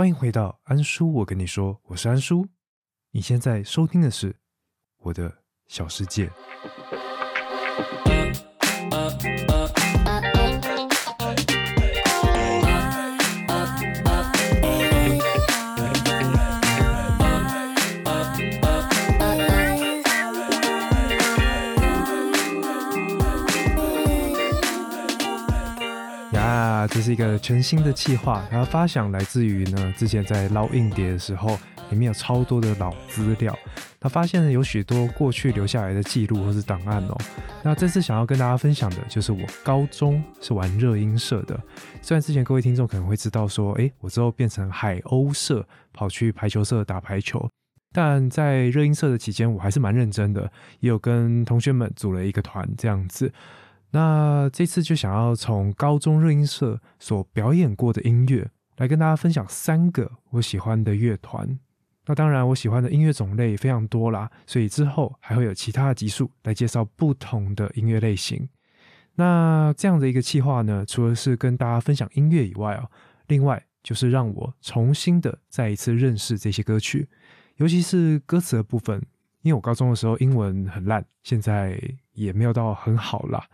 欢迎回到安叔，我跟你说，我是安叔。你现在收听的是我的小世界。这是一个全新的企划，它发想来自于呢，之前在捞硬碟的时候，里面有超多的老资料，他发现呢有许多过去留下来的记录或是档案哦。那这次想要跟大家分享的就是我高中是玩热音社的，虽然之前各位听众可能会知道说，诶，我之后变成海鸥社，跑去排球社打排球，但在热音社的期间，我还是蛮认真的，也有跟同学们组了一个团这样子。那这次就想要从高中热音社所表演过的音乐，来跟大家分享三个我喜欢的乐团。那当然，我喜欢的音乐种类非常多啦，所以之后还会有其他的集数来介绍不同的音乐类型。那这样的一个企划呢，除了是跟大家分享音乐以外哦，另外就是让我重新的再一次认识这些歌曲，尤其是歌词的部分。因为我高中的时候英文很烂，现在也没有到很好啦。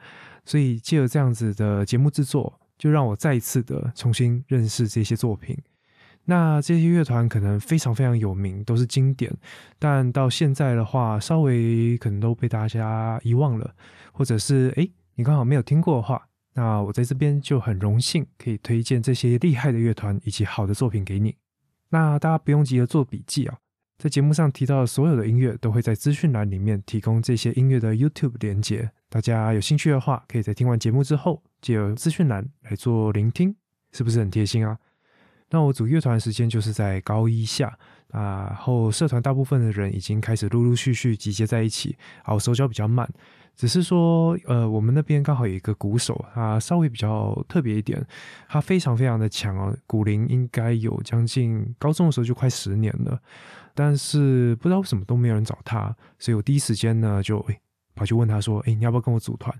所以借着这样子的节目制作，就让我再一次的重新认识这些作品。那这些乐团可能非常非常有名，都是经典，但到现在的话，稍微可能都被大家遗忘了，或者是诶，你刚好没有听过的话，那我在这边就很荣幸可以推荐这些厉害的乐团以及好的作品给你。那大家不用急着做笔记啊。在节目上提到的所有的音乐，都会在资讯栏里面提供这些音乐的 YouTube 连接。大家有兴趣的话，可以在听完节目之后，借由资讯栏来做聆听，是不是很贴心啊？那我组乐团时间就是在高一下，啊后社团大部分的人已经开始陆陆续续集结在一起，啊我手脚比较慢。只是说，呃，我们那边刚好有一个鼓手，他稍微比较特别一点，他非常非常的强哦，鼓龄应该有将近高中的时候就快十年了，但是不知道为什么都没有人找他，所以我第一时间呢就跑去问他说，哎，你要不要跟我组团？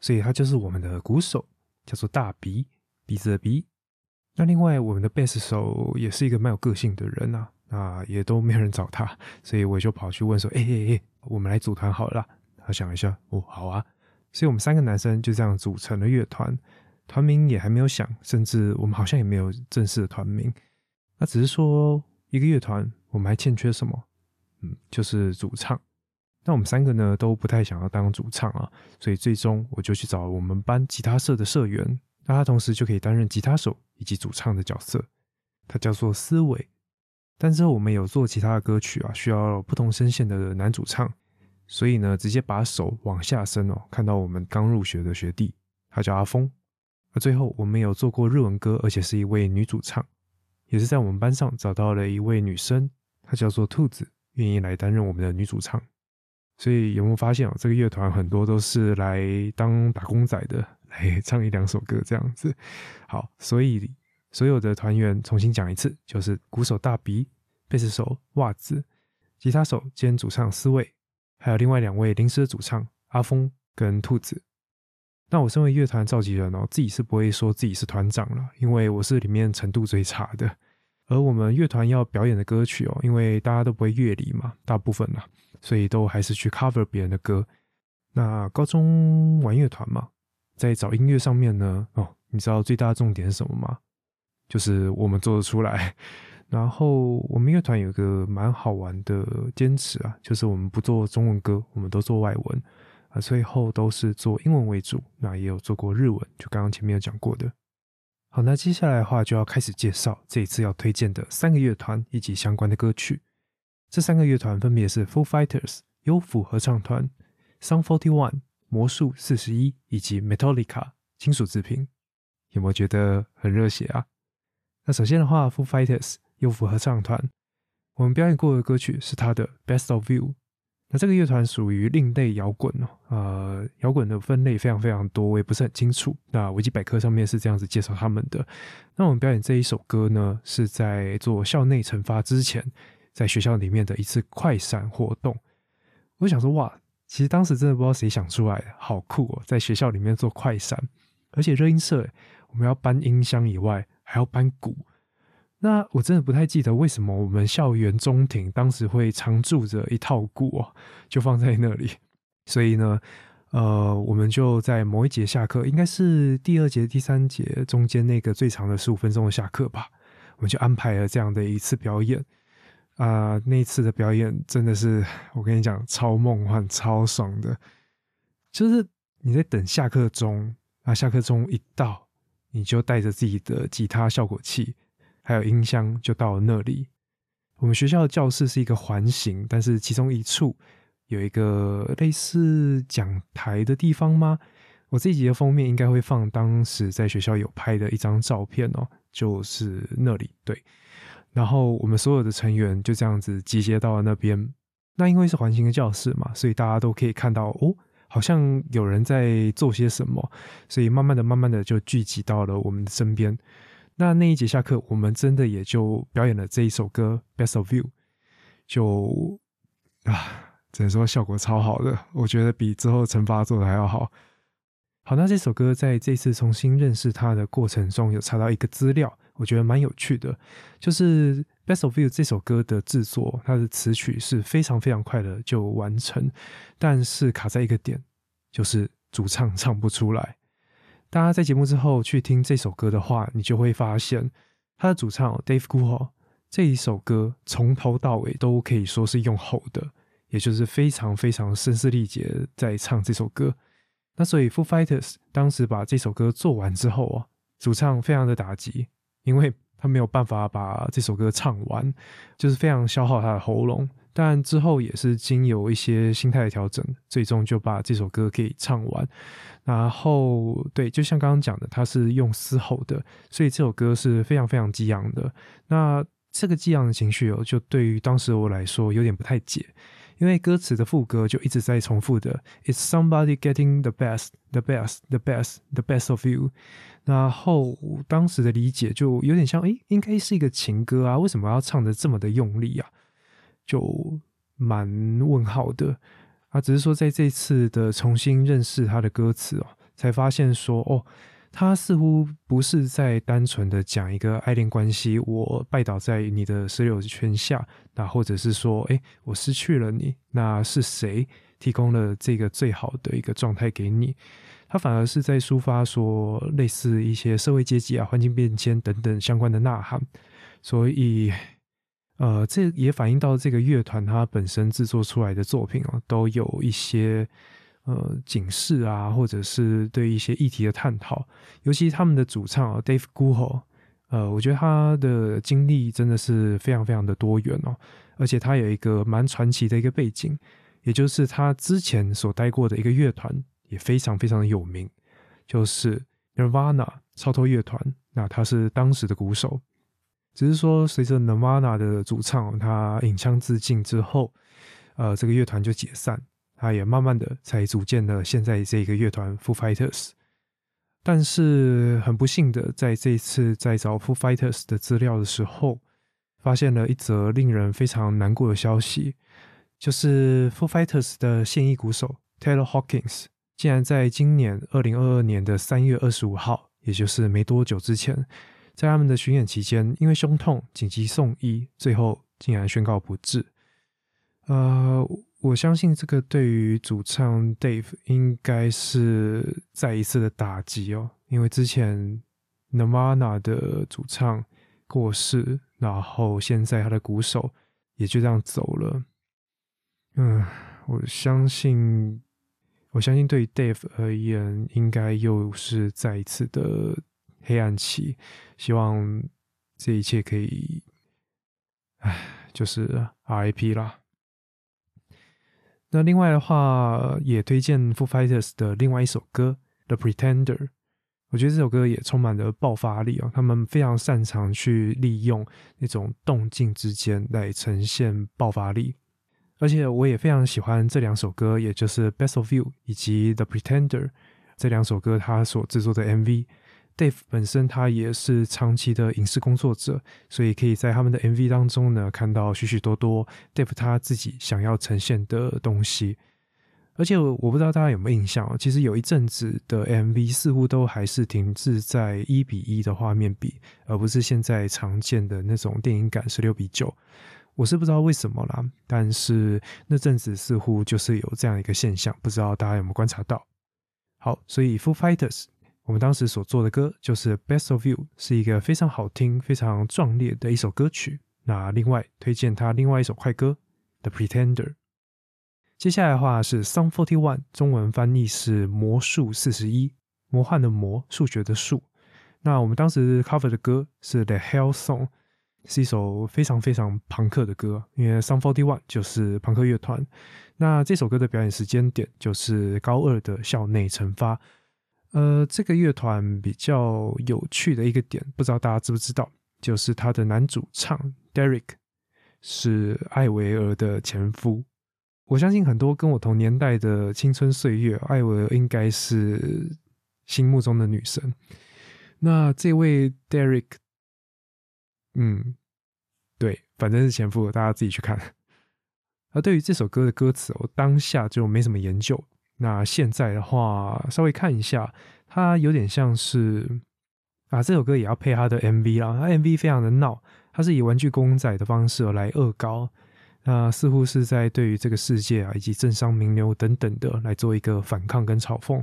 所以他就是我们的鼓手，叫做大鼻鼻子的鼻。那另外我们的贝斯手也是一个蛮有个性的人啊，那也都没有人找他，所以我就跑去问说，哎哎哎，我们来组团好了。他想一下，哦，好啊，所以我们三个男生就这样组成了乐团，团名也还没有想，甚至我们好像也没有正式的团名，那只是说一个乐团，我们还欠缺什么？嗯，就是主唱。那我们三个呢都不太想要当主唱啊，所以最终我就去找我们班吉他社的社员，那他同时就可以担任吉他手以及主唱的角色，他叫做思维。但之后我们有做其他的歌曲啊，需要不同声线的男主唱。所以呢，直接把手往下伸哦，看到我们刚入学的学弟，他叫阿峰。那最后我们有做过日文歌，而且是一位女主唱，也是在我们班上找到了一位女生，她叫做兔子，愿意来担任我们的女主唱。所以有没有发现哦，这个乐团很多都是来当打工仔的，来唱一两首歌这样子。好，所以所有的团员重新讲一次，就是鼓手大鼻，贝斯手袜子，吉他手兼主唱思维。还有另外两位临时的主唱阿峰跟兔子。那我身为乐团召集人哦，自己是不会说自己是团长了，因为我是里面程度最差的。而我们乐团要表演的歌曲哦，因为大家都不会乐理嘛，大部分啦，所以都还是去 cover 别人的歌。那高中玩乐团嘛，在找音乐上面呢，哦，你知道最大的重点是什么吗？就是我们做得出来。然后我们乐团有个蛮好玩的坚持啊，就是我们不做中文歌，我们都做外文啊，最后都是做英文为主。那也有做过日文，就刚刚前面有讲过的。好，那接下来的话就要开始介绍这一次要推荐的三个乐团以及相关的歌曲。这三个乐团分别是 Full Fighters 优抚合唱团、Song Forty One 魔术四十一以及 Metallica 金属制品。有没有觉得很热血啊？那首先的话，Full Fighters。又符合唱团，我们表演过的歌曲是他的《Best of You》。那这个乐团属于另类摇滚哦，呃，摇滚的分类非常非常多，我也不是很清楚。那维基百科上面是这样子介绍他们的。那我们表演这一首歌呢，是在做校内惩罚之前，在学校里面的一次快闪活动。我想说，哇，其实当时真的不知道谁想出来，好酷哦，在学校里面做快闪，而且热音社，我们要搬音箱以外，还要搬鼓。那我真的不太记得为什么我们校园中庭当时会常驻着一套鼓哦，就放在那里。所以呢，呃，我们就在某一节下课，应该是第二节、第三节中间那个最长的十五分钟的下课吧，我们就安排了这样的一次表演。啊，那一次的表演真的是，我跟你讲，超梦幻、超爽的。就是你在等下课钟，啊，下课钟一到，你就带着自己的吉他效果器，还有音箱，就到了那里。我们学校的教室是一个环形，但是其中一处有一个类似讲台的地方吗？我这一集的封面应该会放当时在学校有拍的一张照片哦，就是那里，对。然后我们所有的成员就这样子集结到了那边。那因为是环形的教室嘛，所以大家都可以看到哦，好像有人在做些什么。所以慢慢的、慢慢的就聚集到了我们的身边。那那一节下课，我们真的也就表演了这一首歌《Best of You》，就啊，只能说效果超好的，我觉得比之后惩罚做的还要好。好，那这首歌在这次重新认识它的过程中，有查到一个资料。我觉得蛮有趣的，就是《Best of You》这首歌的制作，它的词曲是非常非常快的就完成，但是卡在一个点，就是主唱唱不出来。大家在节目之后去听这首歌的话，你就会发现，他的主唱 Dave g u h o 这一首歌从头到尾都可以说是用吼的，也就是非常非常声嘶力竭在唱这首歌。那所以 Foo Fighters 当时把这首歌做完之后啊，主唱非常的打击。因为他没有办法把这首歌唱完，就是非常消耗他的喉咙。但之后也是经有一些心态的调整，最终就把这首歌给唱完。然后，对，就像刚刚讲的，它是用嘶吼的，所以这首歌是非常非常激昂的。那这个激昂的情绪哦，就对于当时我来说有点不太解，因为歌词的副歌就一直在重复的：“It's somebody getting the best, the best, the best, the best of you。”然后当时的理解就有点像，哎，应该是一个情歌啊，为什么要唱的这么的用力啊？就蛮问号的啊。只是说在这次的重新认识他的歌词哦，才发现说，哦，他似乎不是在单纯的讲一个爱恋关系，我拜倒在你的石榴裙下，那或者是说，哎，我失去了你，那是谁提供了这个最好的一个状态给你？他反而是在抒发说类似一些社会阶级啊、环境变迁等等相关的呐喊，所以，呃，这也反映到这个乐团它本身制作出来的作品哦，都有一些呃警示啊，或者是对一些议题的探讨。尤其他们的主唱 Dave g u h o 呃，我觉得他的经历真的是非常非常的多元哦，而且他有一个蛮传奇的一个背景，也就是他之前所待过的一个乐团。也非常非常的有名，就是 Nirvana 超脱乐团。那他是当时的鼓手，只是说随着 Nirvana 的主唱他引枪自尽之后，呃，这个乐团就解散。他也慢慢的才组建了现在这个乐团 Foo Fighters。但是很不幸的，在这一次在找 Foo Fighters 的资料的时候，发现了一则令人非常难过的消息，就是 Foo Fighters 的现役鼓手 Taylor Hawkins。竟然在今年二零二二年的三月二十五号，也就是没多久之前，在他们的巡演期间，因为胸痛紧急送医，最后竟然宣告不治。呃，我相信这个对于主唱 Dave 应该是再一次的打击哦，因为之前 Nirvana 的主唱过世，然后现在他的鼓手也就这样走了。嗯，我相信。我相信对于 Dave 而言，应该又是再一次的黑暗期。希望这一切可以，唉，就是 RIP 啦。那另外的话，也推荐 Foo Fighters 的另外一首歌《The Pretender》。我觉得这首歌也充满了爆发力哦，他们非常擅长去利用那种动静之间来呈现爆发力。而且我也非常喜欢这两首歌，也就是《Best of You》以及《The Pretender》这两首歌，他所制作的 MV。Dave 本身他也是长期的影视工作者，所以可以在他们的 MV 当中呢看到许许多多 Dave 他自己想要呈现的东西。而且我不知道大家有没有印象哦，其实有一阵子的 MV 似乎都还是停滞在一比一的画面比，而不是现在常见的那种电影感十六比九。我是不知道为什么啦，但是那阵子似乎就是有这样一个现象，不知道大家有没有观察到？好，所以 Full Fighters 我们当时所做的歌就是《Best of You》，是一个非常好听、非常壮烈的一首歌曲。那另外推荐他另外一首快歌《The Pretender》。接下来的话是 Song Forty One，中文翻译是魔术四十一，魔幻的魔，数学的数。那我们当时 cover 的歌是 The Hell Song，是一首非常非常朋克的歌，因为 Song Forty One 就是朋克乐团。那这首歌的表演时间点就是高二的校内惩罚。呃，这个乐团比较有趣的一个点，不知道大家知不知道，就是他的男主唱 Derek 是艾维尔的前夫。我相信很多跟我同年代的青春岁月，艾薇儿应该是心目中的女神。那这位 Derek，嗯，对，反正是前夫，大家自己去看。而对于这首歌的歌词，我当下就没什么研究。那现在的话，稍微看一下，它有点像是啊，这首歌也要配它的 MV 啦。它 MV 非常的闹，它是以玩具公仔的方式来恶搞。那似乎是在对于这个世界啊，以及政商名流等等的来做一个反抗跟嘲讽，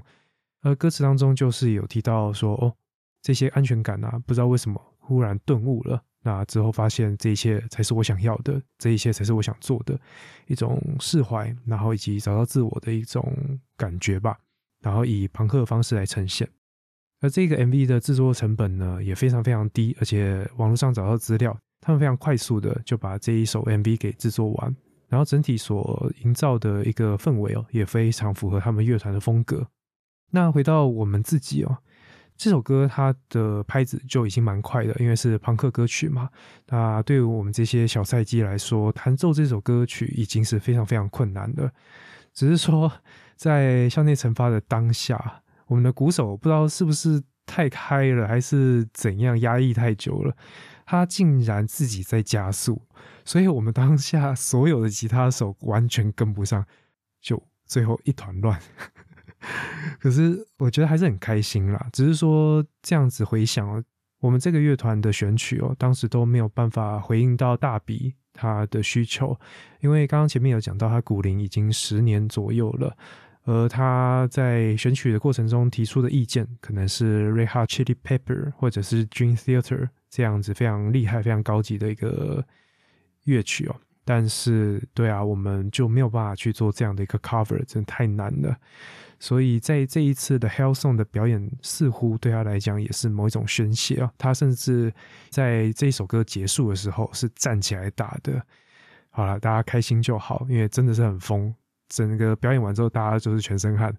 而歌词当中就是有提到说，哦，这些安全感啊，不知道为什么忽然顿悟了，那之后发现这一切才是我想要的，这一切才是我想做的一种释怀，然后以及找到自我的一种感觉吧，然后以朋克的方式来呈现。而这个 MV 的制作成本呢，也非常非常低，而且网络上找到资料。他们非常快速的就把这一首 MV 给制作完，然后整体所营造的一个氛围哦，也非常符合他们乐团的风格。那回到我们自己哦，这首歌它的拍子就已经蛮快的，因为是朋克歌曲嘛。那对于我们这些小赛季来说，弹奏这首歌曲已经是非常非常困难的。只是说在校内惩罚的当下，我们的鼓手不知道是不是太开了，还是怎样压抑太久了。他竟然自己在加速，所以我们当下所有的吉他手完全跟不上，就最后一团乱。可是我觉得还是很开心啦，只是说这样子回想哦，我们这个乐团的选曲哦，当时都没有办法回应到大比他的需求，因为刚刚前面有讲到他古龄已经十年左右了，而他在选曲的过程中提出的意见，可能是 Reha Chili Pepper 或者是 Dream Theater。这样子非常厉害、非常高级的一个乐曲哦，但是对啊，我们就没有办法去做这样的一个 cover，真的太难了。所以在这一次的 Hell Song 的表演，似乎对他来讲也是某一种宣泄啊。他甚至在这一首歌结束的时候是站起来打的。好了，大家开心就好，因为真的是很疯。整个表演完之后，大家就是全身汗。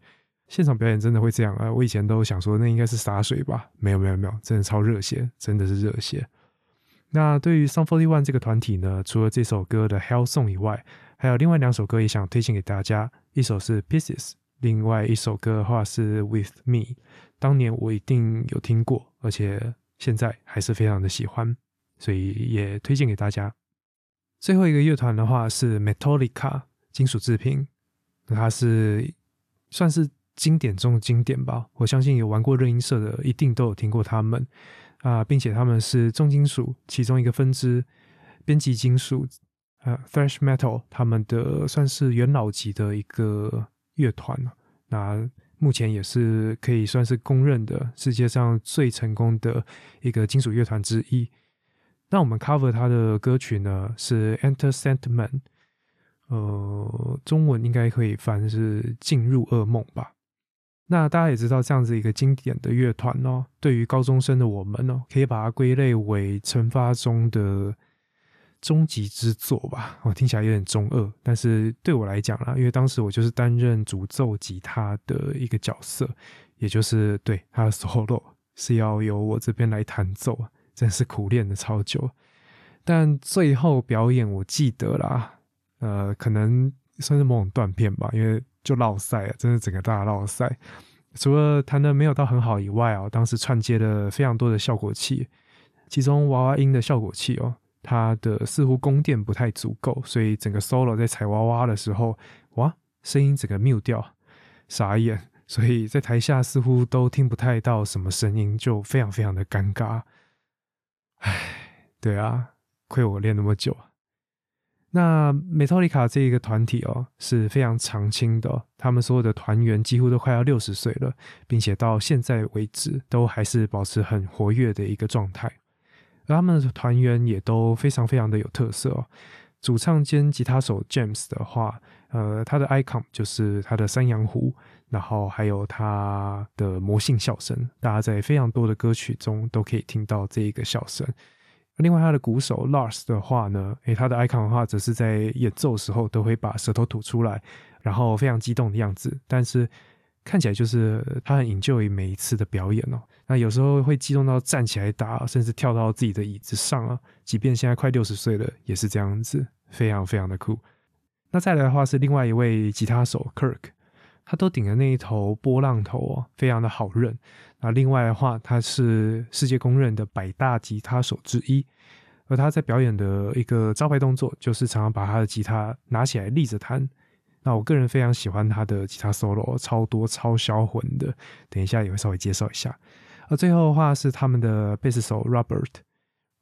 现场表演真的会这样啊！我以前都想说那应该是洒水吧，没有没有没有，真的超热血，真的是热血。那对于 Song Forty One 这个团体呢，除了这首歌的 Hell Song 以外，还有另外两首歌也想推荐给大家，一首是 Pieces，另外一首歌的话是 With Me。当年我一定有听过，而且现在还是非常的喜欢，所以也推荐给大家。最后一个乐团的话是 Metallica，金属制品，它是算是。经典中的经典吧，我相信有玩过热音社的一定都有听过他们啊，并且他们是重金属其中一个分支，编辑金属啊，thrash metal，他们的算是元老级的一个乐团那目前也是可以算是公认的世界上最成功的一个金属乐团之一。那我们 cover 他的歌曲呢是 Enter Sentiment，呃，中文应该可以翻是进入噩梦吧。那大家也知道，这样子一个经典的乐团哦，对于高中生的我们哦，可以把它归类为惩罚中的终极之作吧。我听起来有点中二，但是对我来讲啦，因为当时我就是担任主奏吉他的一个角色，也就是对他的 solo 是要由我这边来弹奏，真是苦练的超久。但最后表演，我记得啦，呃，可能算是某种断片吧，因为。就落赛啊，真的整个大落赛。除了弹的没有到很好以外啊，当时串接了非常多的效果器，其中娃娃音的效果器哦，它的似乎供电不太足够，所以整个 solo 在踩娃娃的时候，哇，声音整个 mute 掉，傻眼，所以在台下似乎都听不太到什么声音，就非常非常的尴尬。唉，对啊，亏我练那么久啊。那美托里卡这一个团体哦是非常常青的，他们所有的团员几乎都快要六十岁了，并且到现在为止都还是保持很活跃的一个状态。而他们的团员也都非常非常的有特色。主唱兼吉他手 James 的话，呃，他的 icon 就是他的山羊胡，然后还有他的魔性笑声，大家在非常多的歌曲中都可以听到这一个笑声。另外，他的鼓手 Lars 的话呢，诶，他的 icon 的话，则是在演奏时候都会把舌头吐出来，然后非常激动的样子。但是看起来就是他很引咎于每一次的表演哦。那有时候会激动到站起来打，甚至跳到自己的椅子上啊。即便现在快六十岁了，也是这样子，非常非常的酷。那再来的话是另外一位吉他手 Kirk，他都顶着那一头波浪头哦，非常的好认。那另外的话，他是世界公认的百大吉他手之一，而他在表演的一个招牌动作，就是常常把他的吉他拿起来立着弹。那我个人非常喜欢他的吉他 solo，超多超销魂的，等一下也会稍微介绍一下。而最后的话是他们的贝斯手 Robert，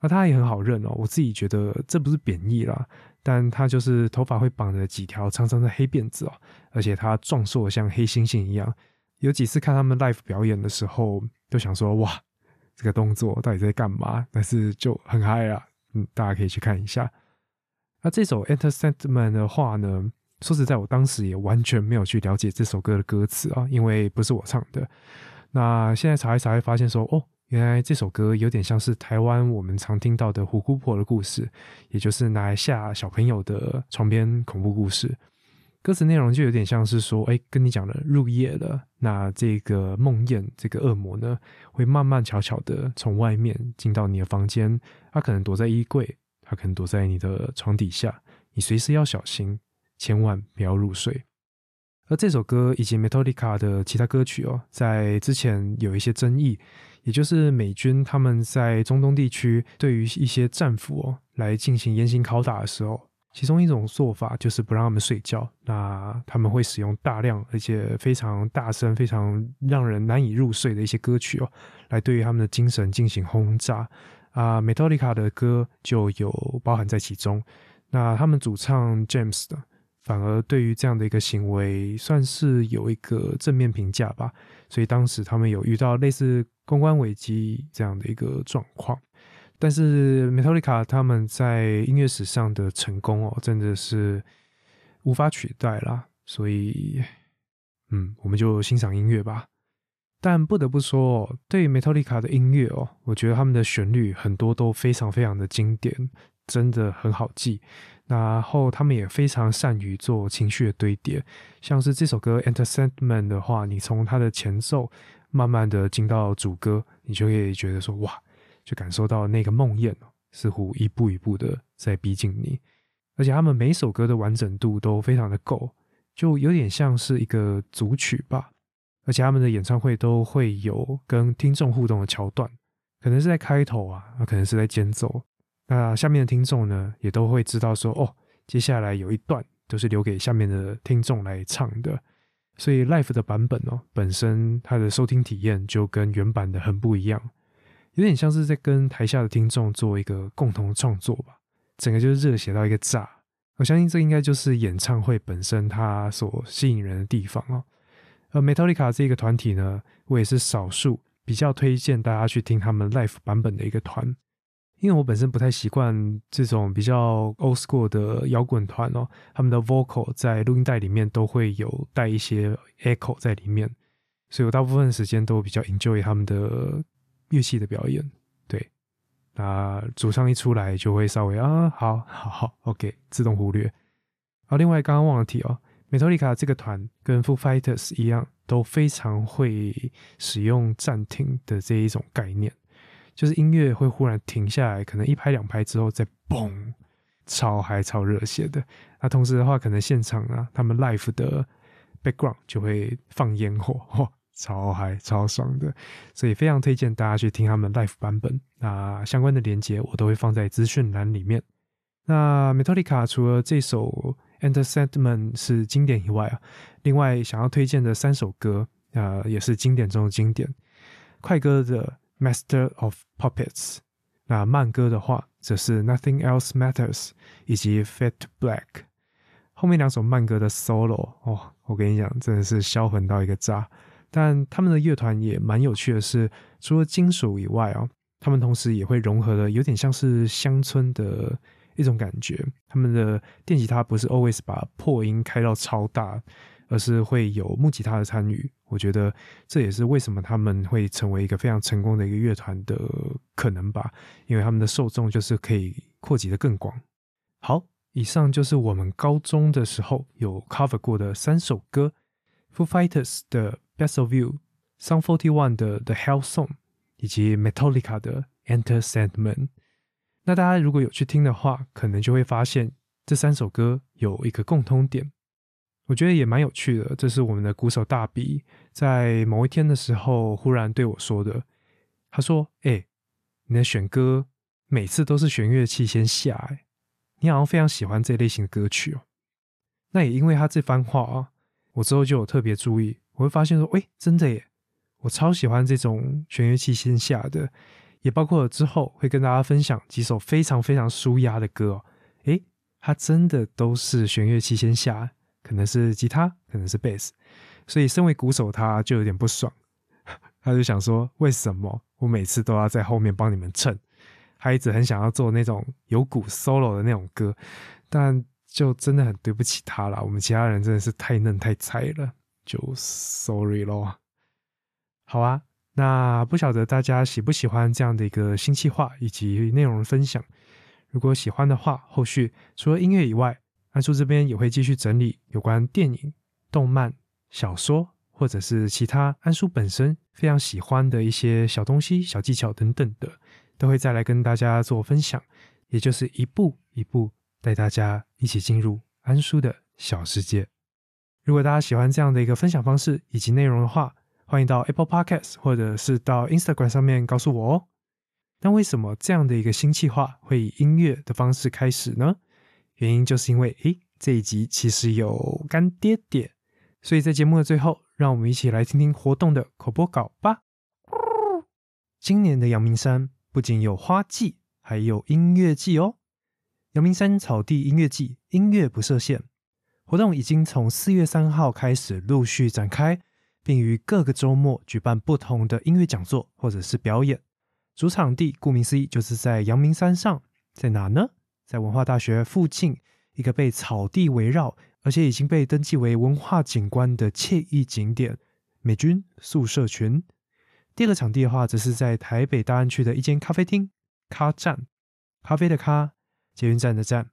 那他也很好认哦，我自己觉得这不是贬义啦，但他就是头发会绑着几条长长的黑辫子哦，而且他壮硕像黑猩猩一样。有几次看他们 live 表演的时候，都想说哇，这个动作到底在干嘛？但是就很嗨啊，嗯，大家可以去看一下。那这首 Enter Sentiment 的话呢，说实在，我当时也完全没有去了解这首歌的歌词啊，因为不是我唱的。那现在查一查，会发现说，哦，原来这首歌有点像是台湾我们常听到的虎姑婆的故事，也就是拿来吓小朋友的床边恐怖故事。歌词内容就有点像是说，哎，跟你讲了入夜了，那这个梦魇，这个恶魔呢，会慢慢悄悄的从外面进到你的房间，他可能躲在衣柜，他可能躲在你的床底下，你随时要小心，千万不要入睡。而这首歌以及 Metallica 的其他歌曲哦，在之前有一些争议，也就是美军他们在中东地区对于一些战俘哦来进行严刑拷打的时候。其中一种做法就是不让他们睡觉，那他们会使用大量而且非常大声、非常让人难以入睡的一些歌曲哦，来对于他们的精神进行轰炸。啊，Metallica 的歌就有包含在其中。那他们主唱 James 的，反而对于这样的一个行为算是有一个正面评价吧。所以当时他们有遇到类似公关危机这样的一个状况。但是 Metallica 他们在音乐史上的成功哦，真的是无法取代啦。所以，嗯，我们就欣赏音乐吧。但不得不说，对 Metallica 的音乐哦，我觉得他们的旋律很多都非常非常的经典，真的很好记。然后他们也非常善于做情绪的堆叠，像是这首歌《Entertainment》的话，你从它的前奏慢慢的进到主歌，你就可以觉得说哇。就感受到那个梦魇似乎一步一步的在逼近你，而且他们每首歌的完整度都非常的够，就有点像是一个组曲吧。而且他们的演唱会都会有跟听众互动的桥段，可能是在开头啊，那可能是在间奏。那下面的听众呢，也都会知道说，哦，接下来有一段都是留给下面的听众来唱的。所以 Live 的版本哦，本身它的收听体验就跟原版的很不一样。有点像是在跟台下的听众做一个共同创作吧，整个就是热血到一个炸。我相信这应该就是演唱会本身它所吸引人的地方哦。而 Metallica 这个团体呢，我也是少数比较推荐大家去听他们 Live 版本的一个团，因为我本身不太习惯这种比较 Old School 的摇滚团哦，他们的 Vocal 在录音带里面都会有带一些 Echo 在里面，所以我大部分时间都比较 enjoy 他们的。乐器的表演，对，那主唱一出来就会稍微啊，好好好，OK，自动忽略。好，另外刚刚忘了提哦，Metallica 这个团跟 Foo Fighters 一样，都非常会使用暂停的这一种概念，就是音乐会忽然停下来，可能一拍两拍之后再嘣，超嗨超热血的。那同时的话，可能现场啊，他们 Live 的 background 就会放烟火。超嗨超爽的，所以非常推荐大家去听他们 live 版本。那相关的连接我都会放在资讯栏里面。那 Metallica 除了这首《Enter Sandman》是经典以外啊，另外想要推荐的三首歌啊，也是经典中的经典。快歌的《Master of Puppets》，那慢歌的话则是《Nothing Else Matters》以及《Fat Black》。后面两首慢歌的 solo 哦，我跟你讲，真的是销魂到一个炸。但他们的乐团也蛮有趣的是，除了金属以外哦，他们同时也会融合的有点像是乡村的一种感觉。他们的电吉他不是 always 把破音开到超大，而是会有木吉他的参与。我觉得这也是为什么他们会成为一个非常成功的一个乐团的可能吧，因为他们的受众就是可以扩及的更广。好，以上就是我们高中的时候有 cover 过的三首歌：Foo Fighters 的。Best of You、Song Forty One 的 The Hell Song 以及 Metallica 的 Enter Sandman。那大家如果有去听的话，可能就会发现这三首歌有一个共通点，我觉得也蛮有趣的。这是我们的鼓手大比在某一天的时候忽然对我说的。他说：“哎，你的选歌每次都是弦乐器先下，哎，你好像非常喜欢这类型的歌曲哦。”那也因为他这番话啊，我之后就有特别注意。我会发现说，喂，真的耶！我超喜欢这种弦乐器先下的，也包括之后会跟大家分享几首非常非常舒压的歌哦。诶，它真的都是弦乐器先下，可能是吉他，可能是贝斯。所以身为鼓手，他就有点不爽，他就想说，为什么我每次都要在后面帮你们衬？他一直很想要做那种有鼓 solo 的那种歌，但就真的很对不起他了。我们其他人真的是太嫩太菜了。就 sorry 咯。好啊，那不晓得大家喜不喜欢这样的一个新计划以及内容分享。如果喜欢的话，后续除了音乐以外，安叔这边也会继续整理有关电影、动漫、小说，或者是其他安叔本身非常喜欢的一些小东西、小技巧等等的，都会再来跟大家做分享。也就是一步一步带大家一起进入安叔的小世界。如果大家喜欢这样的一个分享方式以及内容的话，欢迎到 Apple Podcast 或者是到 Instagram 上面告诉我哦。那为什么这样的一个新计划会以音乐的方式开始呢？原因就是因为，诶，这一集其实有干爹爹，所以在节目的最后，让我们一起来听听活动的口播稿吧。今年的阳明山不仅有花季，还有音乐季哦。阳明山草地音乐季，音乐不设限。活动已经从四月三号开始陆续展开，并于各个周末举办不同的音乐讲座或者是表演。主场地顾名思义就是在阳明山上，在哪呢？在文化大学附近一个被草地围绕，而且已经被登记为文化景观的惬意景点——美军宿舍群。第二个场地的话，则是在台北大安区的一间咖啡厅——咖站，咖啡的咖，捷运站的站。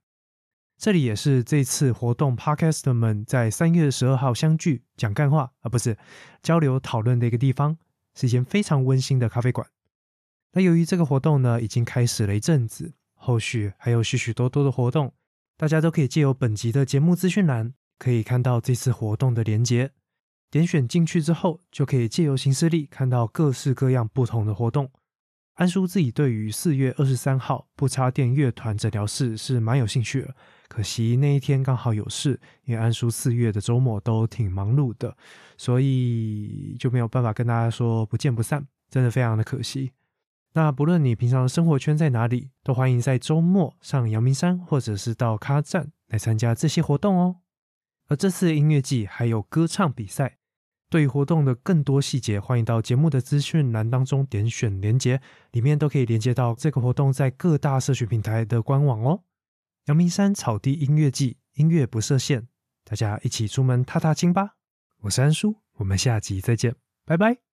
这里也是这次活动 Podcaster 们在三月十二号相聚讲干话啊，不是交流讨论的一个地方，是一间非常温馨的咖啡馆。那由于这个活动呢已经开始了一阵子，后续还有许许多多的活动，大家都可以借由本集的节目资讯栏可以看到这次活动的连接，点选进去之后就可以借由行事历看到各式各样不同的活动。安叔自己对于四月二十三号不插电乐团诊疗室是蛮有兴趣的。可惜那一天刚好有事，因为安叔四月的周末都挺忙碌的，所以就没有办法跟大家说不见不散，真的非常的可惜。那不论你平常生活圈在哪里，都欢迎在周末上阳明山或者是到咖站来参加这些活动哦。而这次音乐季还有歌唱比赛，对于活动的更多细节，欢迎到节目的资讯栏当中点选连接，里面都可以连接到这个活动在各大社群平台的官网哦。阳明山草地音乐季，音乐不设限，大家一起出门踏踏青吧！我是安叔，我们下集再见，拜拜。